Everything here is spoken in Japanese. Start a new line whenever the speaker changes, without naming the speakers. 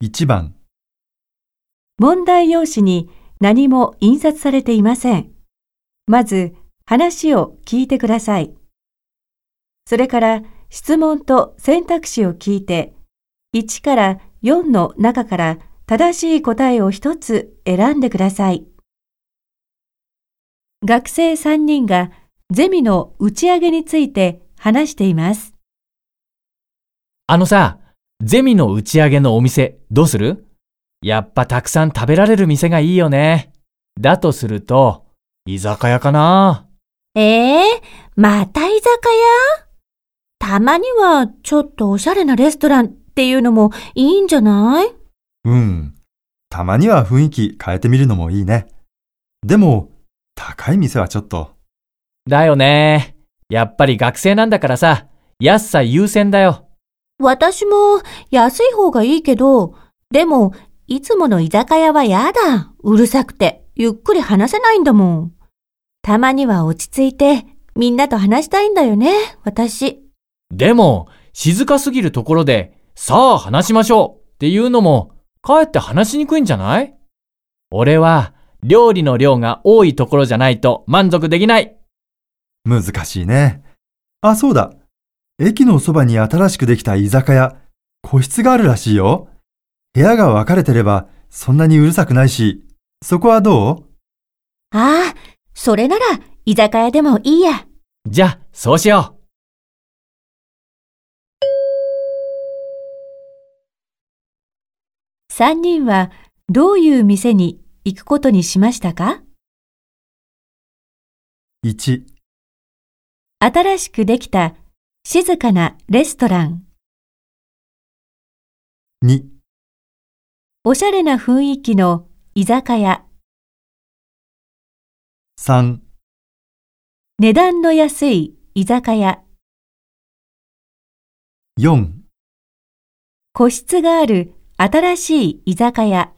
1番、
問題用紙に何も印刷されていません。まず話を聞いてください。それから質問と選択肢を聞いて、1から4の中から正しい答えを一つ選んでください。学生3人がゼミの打ち上げについて話しています。
あのさ、ゼミの打ち上げのお店、どうする？やっぱたくさん食べられる店がいいよね。だとすると、居酒屋かな。
ええまた居酒屋？たまにはちょっとおしゃれなレストランっていうのもいいんじゃない？
うん。たまには雰囲気変えてみるのもいいね。でも、高い店はちょっと。
だよね。やっぱり学生なんだからさ、安さ優先だよ。
私も安い方がいいけど、でもいつもの居酒屋はやだ。うるさくて、ゆっくり話せないんだもん。たまには落ち着いて、みんなと話したいんだよね、私。
でも、静かすぎるところで、さあ話しましょうっていうのも、かえって話しにくいんじゃない？俺は、料理の量が多いところじゃないと満足できない。
難しいね。あ、そうだ。駅のそばに新しくできた居酒屋、個室があるらしいよ。部屋が分かれてれば、そんなにうるさくないし、そこはどう？
ああ、それなら居酒屋でもいいや。
じゃあ、そうしよう。
3人はどういう店に行くことにしましたか
?1、
新しくできた静かなレストラン。
2、
おしゃれな雰囲気の居酒屋。
3、
値段の安い居酒屋。
4
個室がある新しい居酒屋。